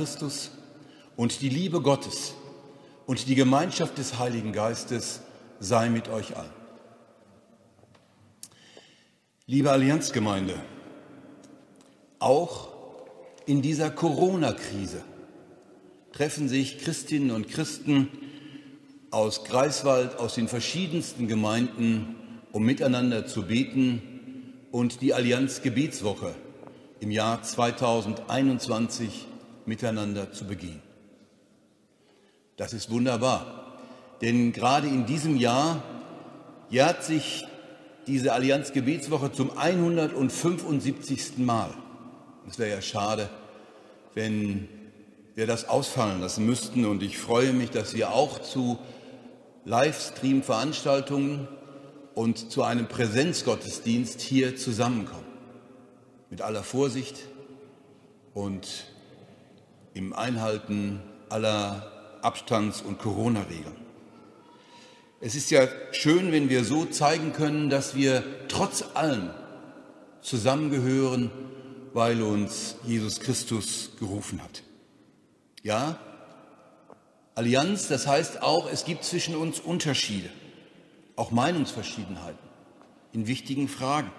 Christus und die Liebe Gottes und die Gemeinschaft des Heiligen Geistes sei mit euch allen. Liebe Allianzgemeinde, auch in dieser Corona-Krise treffen sich Christinnen und Christen aus Greifswald, aus den verschiedensten Gemeinden, um miteinander zu beten und die Allianz Gebetswoche im Jahr 2021 miteinander zu begehen. Das ist wunderbar, denn gerade in diesem Jahr jährt sich diese Allianz Gebetswoche zum 175. Mal. Es wäre ja schade, wenn wir das ausfallen lassen müssten. Und ich freue mich, dass wir auch zu Livestream-Veranstaltungen und zu einem Präsenzgottesdienst hier zusammenkommen. Mit aller Vorsicht und im Einhalten aller Abstands- und Corona-Regeln. Es ist ja schön, wenn wir so zeigen können, dass wir trotz allem zusammengehören, weil uns Jesus Christus gerufen hat. Ja, Allianz, das heißt auch, es gibt zwischen uns Unterschiede, auch Meinungsverschiedenheiten in wichtigen Fragen.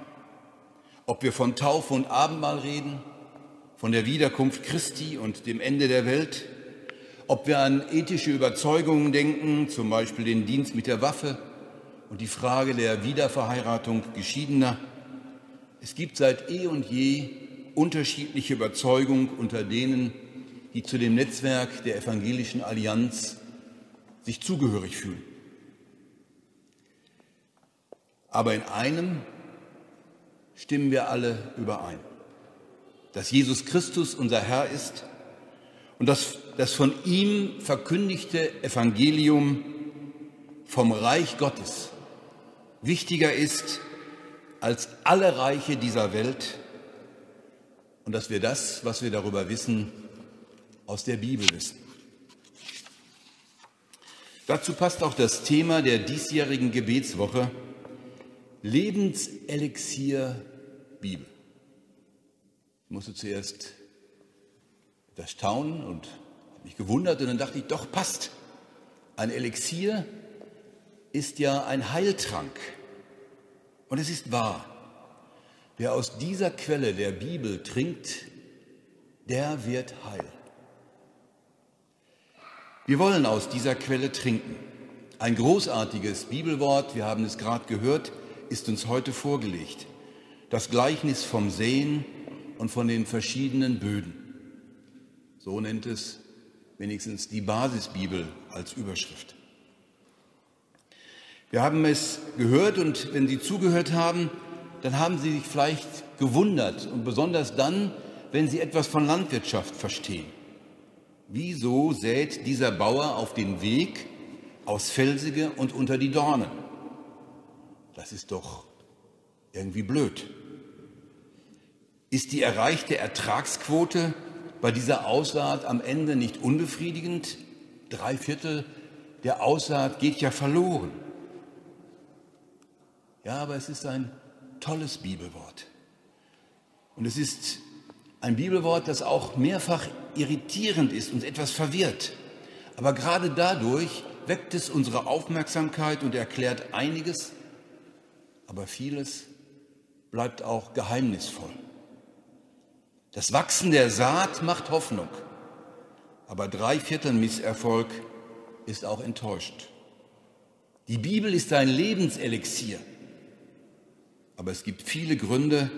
Ob wir von Taufe und Abendmahl reden, von der Wiederkunft Christi und dem Ende der Welt, ob wir an ethische Überzeugungen denken, zum Beispiel den Dienst mit der Waffe und die Frage der Wiederverheiratung Geschiedener. Es gibt seit eh und je unterschiedliche Überzeugungen unter denen, die zu dem Netzwerk der Evangelischen Allianz sich zugehörig fühlen. Aber in einem stimmen wir alle überein, dass Jesus Christus unser Herr ist und dass das von ihm verkündigte Evangelium vom Reich Gottes wichtiger ist als alle Reiche dieser Welt und dass wir das, was wir darüber wissen, aus der Bibel wissen. Dazu passt auch das Thema der diesjährigen Gebetswoche Lebenselixier Bibel. Ich musste zuerst das staunen und mich gewundert und dann dachte ich, doch passt. Ein Elixier ist ja ein Heiltrank. Und es ist wahr. Wer aus dieser Quelle der Bibel trinkt, der wird heil. Wir wollen aus dieser Quelle trinken. Ein großartiges Bibelwort, wir haben es gerade gehört, ist uns heute vorgelegt. Das Gleichnis vom Sehen und von den verschiedenen Böden. So nennt es wenigstens die Basisbibel als Überschrift. Wir haben es gehört und wenn Sie zugehört haben, dann haben Sie sich vielleicht gewundert und besonders dann, wenn Sie etwas von Landwirtschaft verstehen. Wieso sät dieser Bauer auf den Weg aus Felsige und unter die Dornen? Das ist doch irgendwie blöd. Ist die erreichte Ertragsquote bei dieser Aussaat am Ende nicht unbefriedigend? Drei Viertel der Aussaat geht ja verloren. Ja, aber es ist ein tolles Bibelwort. Und es ist ein Bibelwort, das auch mehrfach irritierend ist und etwas verwirrt. Aber gerade dadurch weckt es unsere Aufmerksamkeit und erklärt einiges, aber vieles bleibt auch geheimnisvoll. Das Wachsen der Saat macht Hoffnung, aber drei Viertel Misserfolg ist auch enttäuscht. Die Bibel ist ein Lebenselixier, aber es gibt viele Gründe,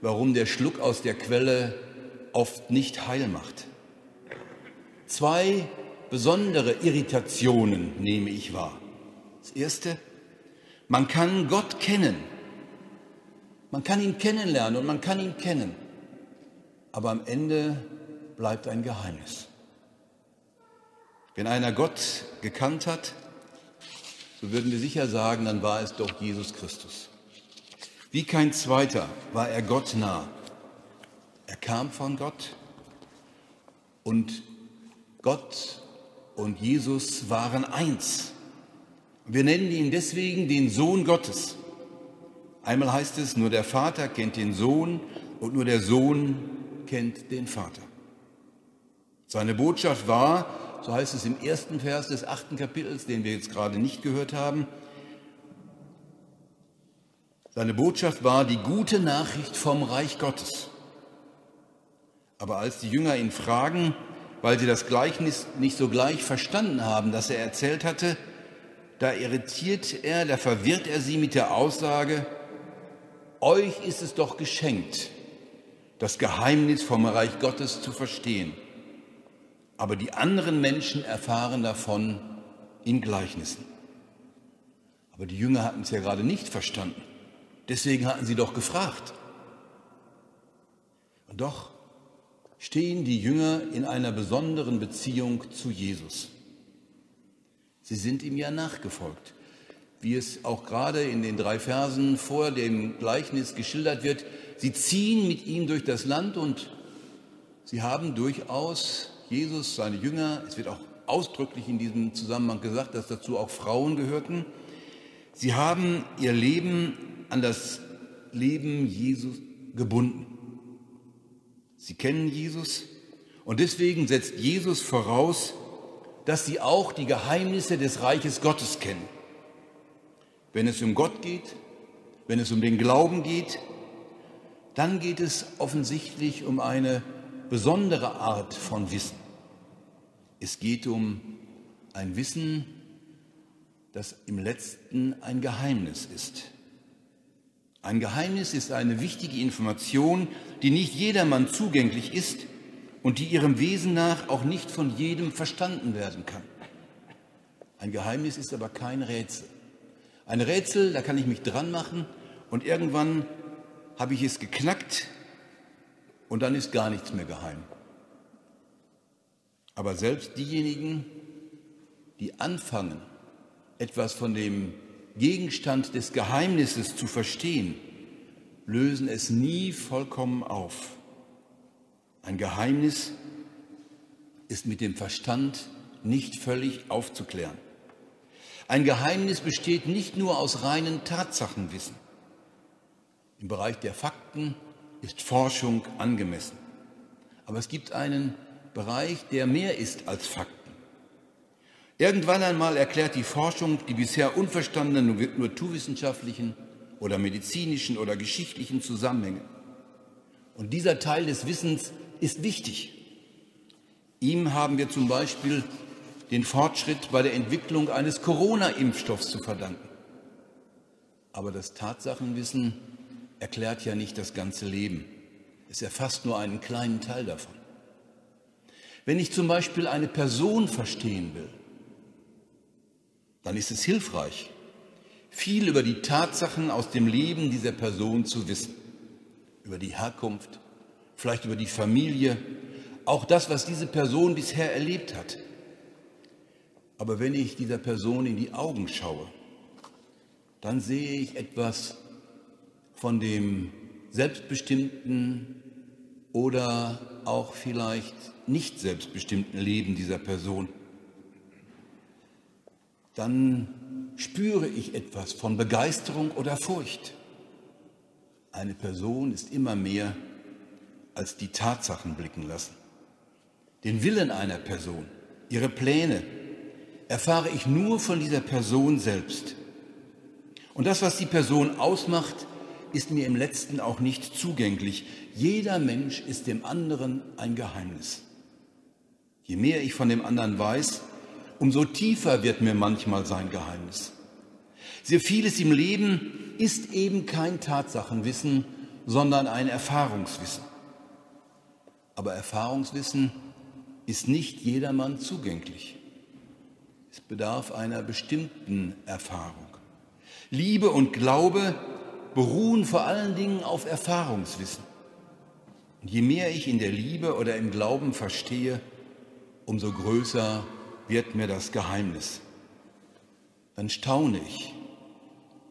warum der Schluck aus der Quelle oft nicht heil macht. Zwei besondere Irritationen nehme ich wahr. Das erste, man kann Gott kennen. Man kann ihn kennenlernen und man kann ihn kennen. Aber am Ende bleibt ein Geheimnis. Wenn einer Gott gekannt hat, so würden wir sicher sagen, dann war es doch Jesus Christus. Wie kein zweiter war er Gott nah. Er kam von Gott und Gott und Jesus waren eins. Wir nennen ihn deswegen den Sohn Gottes. Einmal heißt es, nur der Vater kennt den Sohn und nur der Sohn kennt den Vater. Seine Botschaft war, so heißt es im ersten Vers des achten Kapitels, den wir jetzt gerade nicht gehört haben, seine Botschaft war die gute Nachricht vom Reich Gottes. Aber als die Jünger ihn fragen, weil sie das Gleichnis nicht so gleich verstanden haben, das er erzählt hatte, da irritiert er, da verwirrt er sie mit der Aussage, euch ist es doch geschenkt, das Geheimnis vom Reich Gottes zu verstehen. Aber die anderen Menschen erfahren davon in Gleichnissen. Aber die Jünger hatten es ja gerade nicht verstanden. Deswegen hatten sie doch gefragt. Und doch stehen die Jünger in einer besonderen Beziehung zu Jesus. Sie sind ihm ja nachgefolgt. Wie es auch gerade in den drei Versen vor dem Gleichnis geschildert wird, sie ziehen mit ihm durch das Land und sie haben durchaus Jesus, seine Jünger, es wird auch ausdrücklich in diesem Zusammenhang gesagt, dass dazu auch Frauen gehörten, sie haben ihr Leben an das Leben Jesus gebunden. Sie kennen Jesus und deswegen setzt Jesus voraus, dass sie auch die Geheimnisse des Reiches Gottes kennen. Wenn es um Gott geht, wenn es um den Glauben geht, dann geht es offensichtlich um eine besondere Art von Wissen. Es geht um ein Wissen, das im letzten ein Geheimnis ist. Ein Geheimnis ist eine wichtige Information, die nicht jedermann zugänglich ist und die ihrem Wesen nach auch nicht von jedem verstanden werden kann. Ein Geheimnis ist aber kein Rätsel. Ein Rätsel, da kann ich mich dran machen und irgendwann habe ich es geknackt und dann ist gar nichts mehr geheim. Aber selbst diejenigen, die anfangen, etwas von dem Gegenstand des Geheimnisses zu verstehen, lösen es nie vollkommen auf. Ein Geheimnis ist mit dem Verstand nicht völlig aufzuklären. Ein Geheimnis besteht nicht nur aus reinen Tatsachenwissen. Im Bereich der Fakten ist Forschung angemessen. Aber es gibt einen Bereich, der mehr ist als Fakten. Irgendwann einmal erklärt die Forschung die bisher unverstandenen naturwissenschaftlichen oder medizinischen oder geschichtlichen Zusammenhänge. Und dieser Teil des Wissens ist wichtig. Ihm haben wir zum Beispiel den Fortschritt bei der Entwicklung eines Corona-Impfstoffs zu verdanken. Aber das Tatsachenwissen erklärt ja nicht das ganze Leben. Es erfasst nur einen kleinen Teil davon. Wenn ich zum Beispiel eine Person verstehen will, dann ist es hilfreich, viel über die Tatsachen aus dem Leben dieser Person zu wissen, über die Herkunft, vielleicht über die Familie, auch das, was diese Person bisher erlebt hat. Aber wenn ich dieser Person in die Augen schaue, dann sehe ich etwas von dem selbstbestimmten oder auch vielleicht nicht selbstbestimmten Leben dieser Person. Dann spüre ich etwas von Begeisterung oder Furcht. Eine Person ist immer mehr als die Tatsachen blicken lassen. Den Willen einer Person, ihre Pläne erfahre ich nur von dieser Person selbst. Und das, was die Person ausmacht, ist mir im letzten auch nicht zugänglich. Jeder Mensch ist dem anderen ein Geheimnis. Je mehr ich von dem anderen weiß, umso tiefer wird mir manchmal sein Geheimnis. Sehr vieles im Leben ist eben kein Tatsachenwissen, sondern ein Erfahrungswissen. Aber Erfahrungswissen ist nicht jedermann zugänglich. Es bedarf einer bestimmten Erfahrung. Liebe und Glaube beruhen vor allen Dingen auf Erfahrungswissen. Und je mehr ich in der Liebe oder im Glauben verstehe, umso größer wird mir das Geheimnis. Dann staune ich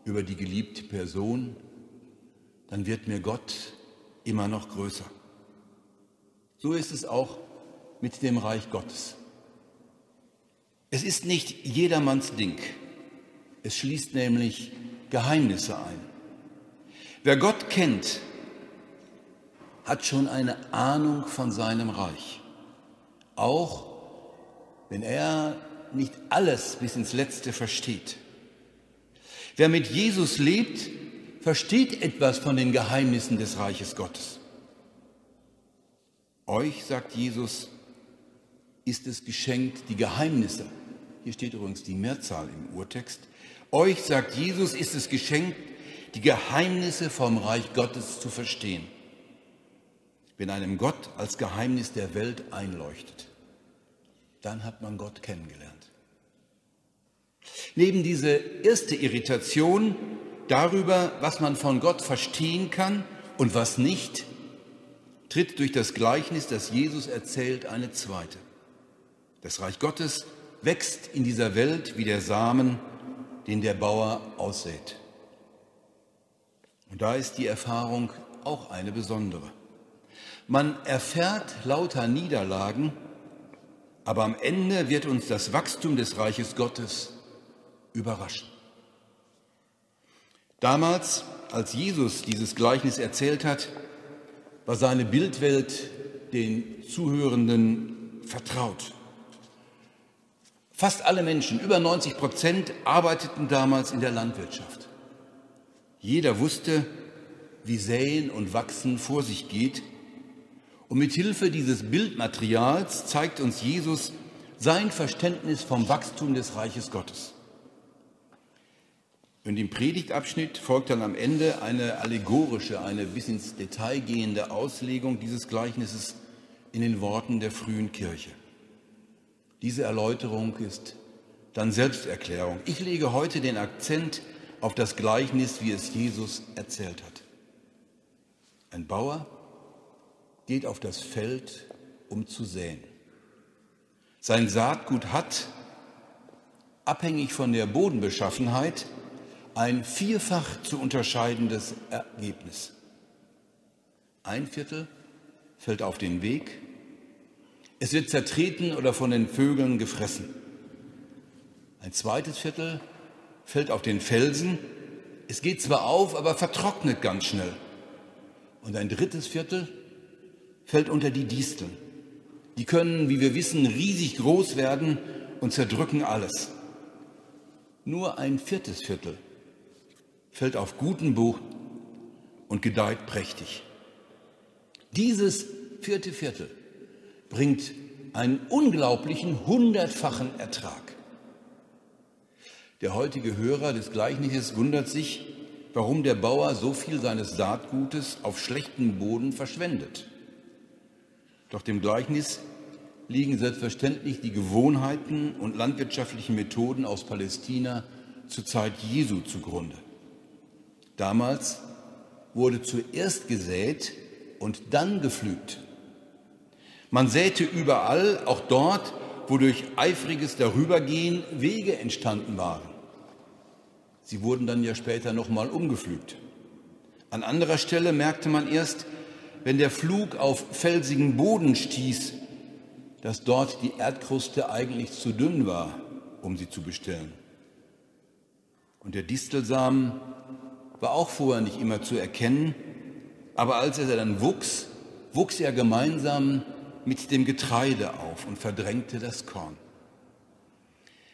über die geliebte Person, dann wird mir Gott immer noch größer. So ist es auch mit dem Reich Gottes. Es ist nicht jedermanns Ding. Es schließt nämlich Geheimnisse ein. Wer Gott kennt, hat schon eine Ahnung von seinem Reich. auch wenn er nicht alles bis ins Letzte versteht. Wer mit Jesus lebt, versteht etwas von den Geheimnissen des Reiches Gottes. Euch, sagt Jesus, ist es geschenkt, die Geheimnisse, hier steht übrigens die Mehrzahl im Urtext, euch, sagt Jesus, ist es geschenkt, die Geheimnisse vom Reich Gottes zu verstehen, wenn einem Gott als Geheimnis der Welt einleuchtet dann hat man Gott kennengelernt. Neben diese erste Irritation darüber, was man von Gott verstehen kann und was nicht, tritt durch das Gleichnis, das Jesus erzählt, eine zweite. Das Reich Gottes wächst in dieser Welt wie der Samen, den der Bauer aussät. Und da ist die Erfahrung auch eine besondere. Man erfährt lauter Niederlagen, aber am Ende wird uns das Wachstum des Reiches Gottes überraschen. Damals, als Jesus dieses Gleichnis erzählt hat, war seine Bildwelt den Zuhörenden vertraut. Fast alle Menschen, über 90 Prozent, arbeiteten damals in der Landwirtschaft. Jeder wusste, wie Säen und Wachsen vor sich geht und mit Hilfe dieses Bildmaterials zeigt uns Jesus sein Verständnis vom Wachstum des Reiches Gottes. Und im Predigtabschnitt folgt dann am Ende eine allegorische, eine bis ins Detail gehende Auslegung dieses Gleichnisses in den Worten der frühen Kirche. Diese Erläuterung ist dann Selbsterklärung. Ich lege heute den Akzent auf das Gleichnis, wie es Jesus erzählt hat. Ein Bauer geht auf das Feld, um zu säen. Sein Saatgut hat, abhängig von der Bodenbeschaffenheit, ein vierfach zu unterscheidendes Ergebnis. Ein Viertel fällt auf den Weg, es wird zertreten oder von den Vögeln gefressen. Ein zweites Viertel fällt auf den Felsen, es geht zwar auf, aber vertrocknet ganz schnell. Und ein drittes Viertel fällt unter die Disteln. Die können, wie wir wissen, riesig groß werden und zerdrücken alles. Nur ein viertes Viertel fällt auf guten Boden und gedeiht prächtig. Dieses vierte Viertel bringt einen unglaublichen hundertfachen Ertrag. Der heutige Hörer des Gleichnisses wundert sich, warum der Bauer so viel seines Saatgutes auf schlechten Boden verschwendet. Doch dem Gleichnis liegen selbstverständlich die Gewohnheiten und landwirtschaftlichen Methoden aus Palästina zur Zeit Jesu zugrunde. Damals wurde zuerst gesät und dann gepflügt. Man säte überall, auch dort, wo durch eifriges Darübergehen Wege entstanden waren. Sie wurden dann ja später nochmal umgepflügt. An anderer Stelle merkte man erst, wenn der Flug auf felsigen Boden stieß, dass dort die Erdkruste eigentlich zu dünn war, um sie zu bestellen. Und der Distelsamen war auch vorher nicht immer zu erkennen, aber als er dann wuchs, wuchs er gemeinsam mit dem Getreide auf und verdrängte das Korn.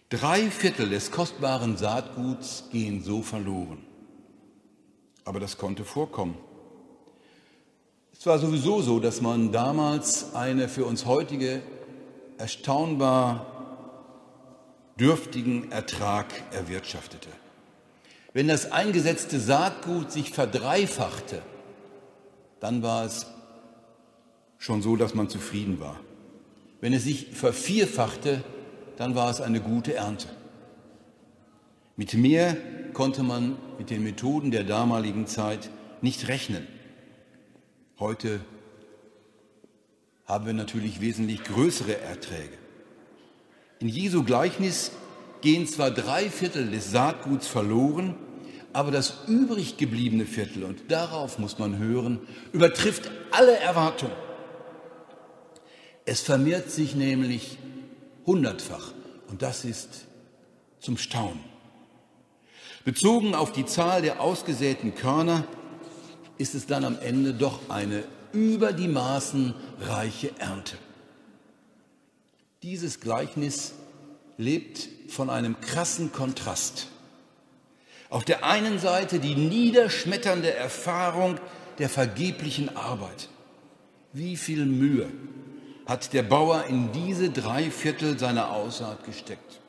Drei Viertel des kostbaren Saatguts gehen so verloren. Aber das konnte vorkommen. Es war sowieso so, dass man damals eine für uns heutige erstaunbar dürftigen Ertrag erwirtschaftete. Wenn das eingesetzte Saatgut sich verdreifachte, dann war es schon so, dass man zufrieden war. Wenn es sich vervierfachte, dann war es eine gute Ernte. Mit mehr konnte man mit den Methoden der damaligen Zeit nicht rechnen. Heute haben wir natürlich wesentlich größere Erträge. In Jesu Gleichnis gehen zwar drei Viertel des Saatguts verloren, aber das übrig gebliebene Viertel, und darauf muss man hören, übertrifft alle Erwartungen. Es vermehrt sich nämlich hundertfach und das ist zum Staunen. Bezogen auf die Zahl der ausgesäten Körner ist es dann am Ende doch eine über die Maßen reiche Ernte. Dieses Gleichnis lebt von einem krassen Kontrast. Auf der einen Seite die niederschmetternde Erfahrung der vergeblichen Arbeit. Wie viel Mühe hat der Bauer in diese drei Viertel seiner Aussaat gesteckt?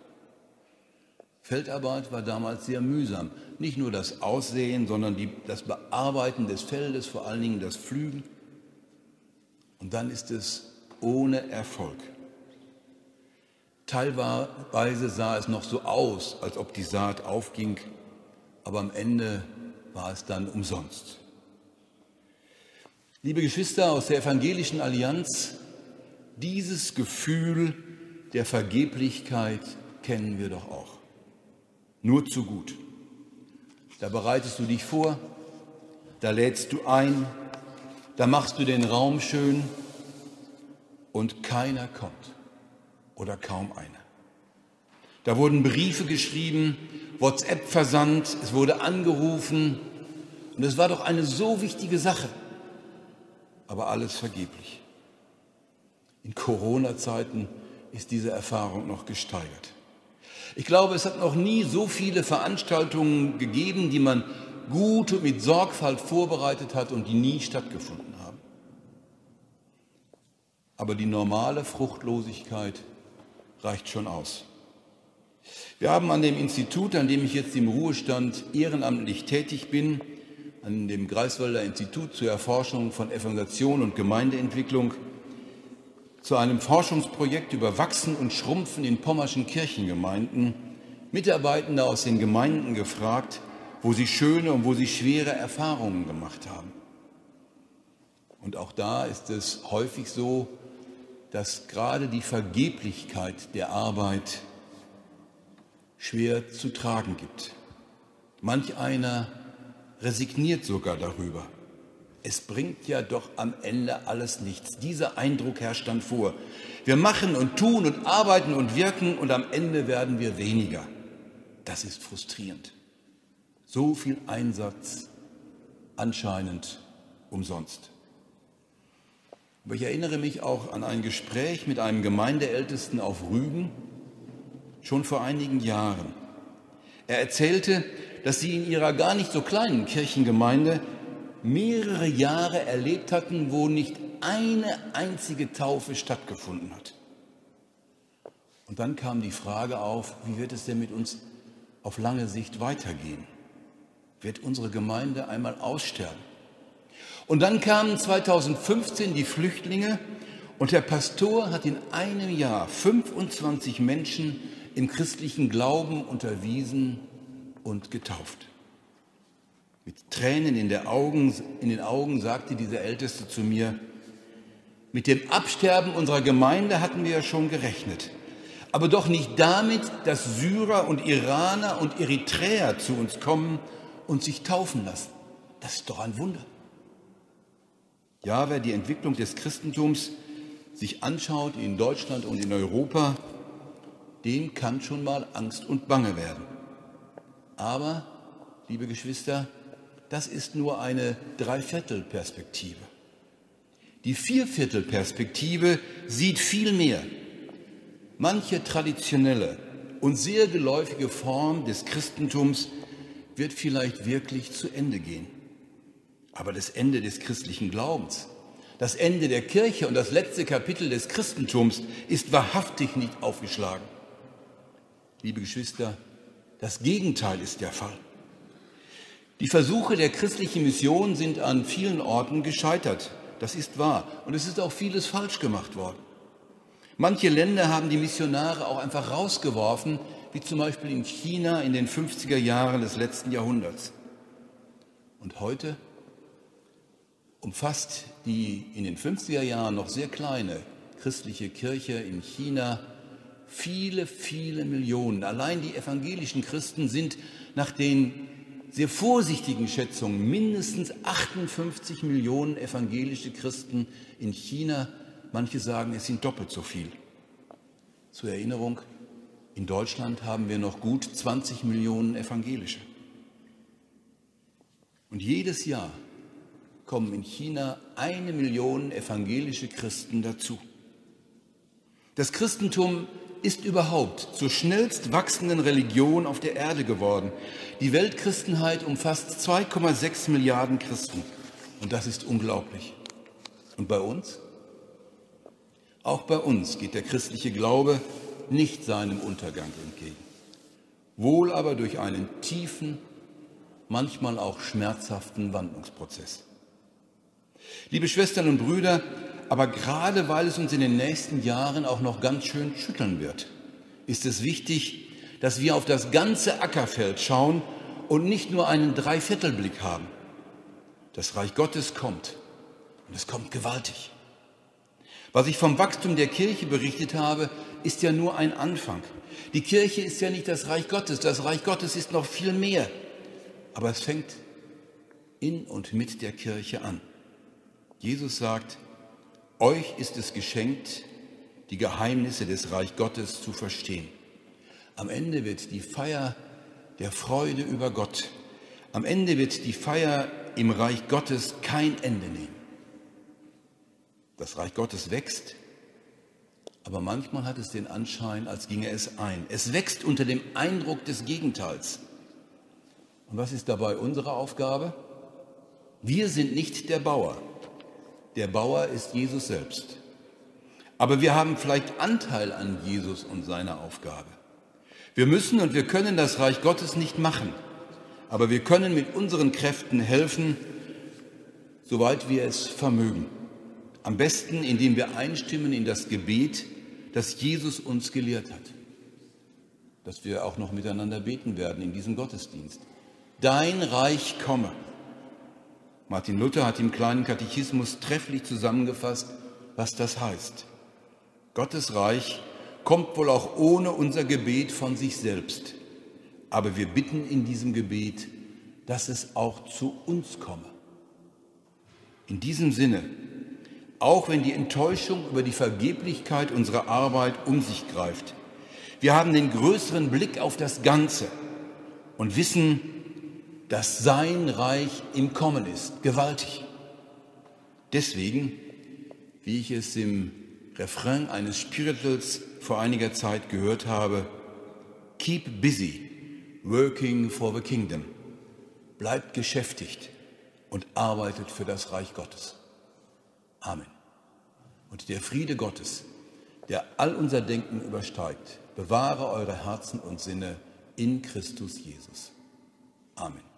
Feldarbeit war damals sehr mühsam. Nicht nur das Aussehen, sondern die, das Bearbeiten des Feldes, vor allen Dingen das Pflügen. Und dann ist es ohne Erfolg. Teilweise sah es noch so aus, als ob die Saat aufging, aber am Ende war es dann umsonst. Liebe Geschwister aus der Evangelischen Allianz, dieses Gefühl der Vergeblichkeit kennen wir doch auch. Nur zu gut. Da bereitest du dich vor, da lädst du ein, da machst du den Raum schön und keiner kommt oder kaum einer. Da wurden Briefe geschrieben, WhatsApp versandt, es wurde angerufen und es war doch eine so wichtige Sache, aber alles vergeblich. In Corona-Zeiten ist diese Erfahrung noch gesteigert. Ich glaube, es hat noch nie so viele Veranstaltungen gegeben, die man gut und mit Sorgfalt vorbereitet hat und die nie stattgefunden haben. Aber die normale Fruchtlosigkeit reicht schon aus. Wir haben an dem Institut, an dem ich jetzt im Ruhestand ehrenamtlich tätig bin, an dem Greifswalder Institut zur Erforschung von Evangelisation und Gemeindeentwicklung, zu einem Forschungsprojekt über Wachsen und Schrumpfen in pommerschen Kirchengemeinden Mitarbeitende aus den Gemeinden gefragt, wo sie schöne und wo sie schwere Erfahrungen gemacht haben. Und auch da ist es häufig so, dass gerade die Vergeblichkeit der Arbeit schwer zu tragen gibt. Manch einer resigniert sogar darüber. Es bringt ja doch am Ende alles nichts. Dieser Eindruck herrscht dann vor. Wir machen und tun und arbeiten und wirken und am Ende werden wir weniger. Das ist frustrierend. So viel Einsatz anscheinend umsonst. Aber ich erinnere mich auch an ein Gespräch mit einem Gemeindeältesten auf Rügen, schon vor einigen Jahren. Er erzählte, dass sie in ihrer gar nicht so kleinen Kirchengemeinde mehrere Jahre erlebt hatten, wo nicht eine einzige Taufe stattgefunden hat. Und dann kam die Frage auf, wie wird es denn mit uns auf lange Sicht weitergehen? Wird unsere Gemeinde einmal aussterben? Und dann kamen 2015 die Flüchtlinge und der Pastor hat in einem Jahr 25 Menschen im christlichen Glauben unterwiesen und getauft. Mit Tränen in, Augen, in den Augen sagte dieser Älteste zu mir, mit dem Absterben unserer Gemeinde hatten wir ja schon gerechnet, aber doch nicht damit, dass Syrer und Iraner und Eritreer zu uns kommen und sich taufen lassen. Das ist doch ein Wunder. Ja, wer die Entwicklung des Christentums sich anschaut in Deutschland und in Europa, dem kann schon mal Angst und Bange werden. Aber, liebe Geschwister, das ist nur eine Dreiviertelperspektive. Die Vierviertelperspektive sieht viel mehr. Manche traditionelle und sehr geläufige Form des Christentums wird vielleicht wirklich zu Ende gehen. Aber das Ende des christlichen Glaubens, das Ende der Kirche und das letzte Kapitel des Christentums ist wahrhaftig nicht aufgeschlagen. Liebe Geschwister, das Gegenteil ist der Fall. Die Versuche der christlichen Mission sind an vielen Orten gescheitert. Das ist wahr. Und es ist auch vieles falsch gemacht worden. Manche Länder haben die Missionare auch einfach rausgeworfen, wie zum Beispiel in China in den 50er Jahren des letzten Jahrhunderts. Und heute umfasst die in den 50er Jahren noch sehr kleine christliche Kirche in China viele, viele Millionen. Allein die evangelischen Christen sind nach den sehr vorsichtigen Schätzungen mindestens 58 Millionen evangelische Christen in China. Manche sagen, es sind doppelt so viel. Zur Erinnerung, in Deutschland haben wir noch gut 20 Millionen evangelische. Und jedes Jahr kommen in China eine Million evangelische Christen dazu. Das Christentum ist überhaupt zur schnellst wachsenden Religion auf der Erde geworden. Die Weltchristenheit umfasst 2,6 Milliarden Christen. Und das ist unglaublich. Und bei uns? Auch bei uns geht der christliche Glaube nicht seinem Untergang entgegen. Wohl aber durch einen tiefen, manchmal auch schmerzhaften Wandlungsprozess. Liebe Schwestern und Brüder, aber gerade weil es uns in den nächsten Jahren auch noch ganz schön schütteln wird, ist es wichtig, dass wir auf das ganze Ackerfeld schauen und nicht nur einen Dreiviertelblick haben. Das Reich Gottes kommt und es kommt gewaltig. Was ich vom Wachstum der Kirche berichtet habe, ist ja nur ein Anfang. Die Kirche ist ja nicht das Reich Gottes, das Reich Gottes ist noch viel mehr. Aber es fängt in und mit der Kirche an. Jesus sagt, euch ist es geschenkt, die Geheimnisse des Reich Gottes zu verstehen. Am Ende wird die Feier der Freude über Gott, am Ende wird die Feier im Reich Gottes kein Ende nehmen. Das Reich Gottes wächst, aber manchmal hat es den Anschein, als ginge es ein. Es wächst unter dem Eindruck des Gegenteils. Und was ist dabei unsere Aufgabe? Wir sind nicht der Bauer. Der Bauer ist Jesus selbst. Aber wir haben vielleicht Anteil an Jesus und seiner Aufgabe. Wir müssen und wir können das Reich Gottes nicht machen, aber wir können mit unseren Kräften helfen, soweit wir es vermögen. Am besten, indem wir einstimmen in das Gebet, das Jesus uns gelehrt hat, dass wir auch noch miteinander beten werden in diesem Gottesdienst. Dein Reich komme. Martin Luther hat im kleinen Katechismus trefflich zusammengefasst, was das heißt. Gottes Reich kommt wohl auch ohne unser Gebet von sich selbst. Aber wir bitten in diesem Gebet, dass es auch zu uns komme. In diesem Sinne, auch wenn die Enttäuschung über die Vergeblichkeit unserer Arbeit um sich greift, wir haben den größeren Blick auf das Ganze und wissen, dass sein Reich im Kommen ist, gewaltig. Deswegen, wie ich es im Refrain eines Spirituals vor einiger Zeit gehört habe, keep busy, working for the kingdom. Bleibt geschäftigt und arbeitet für das Reich Gottes. Amen. Und der Friede Gottes, der all unser Denken übersteigt, bewahre eure Herzen und Sinne in Christus Jesus. Amen.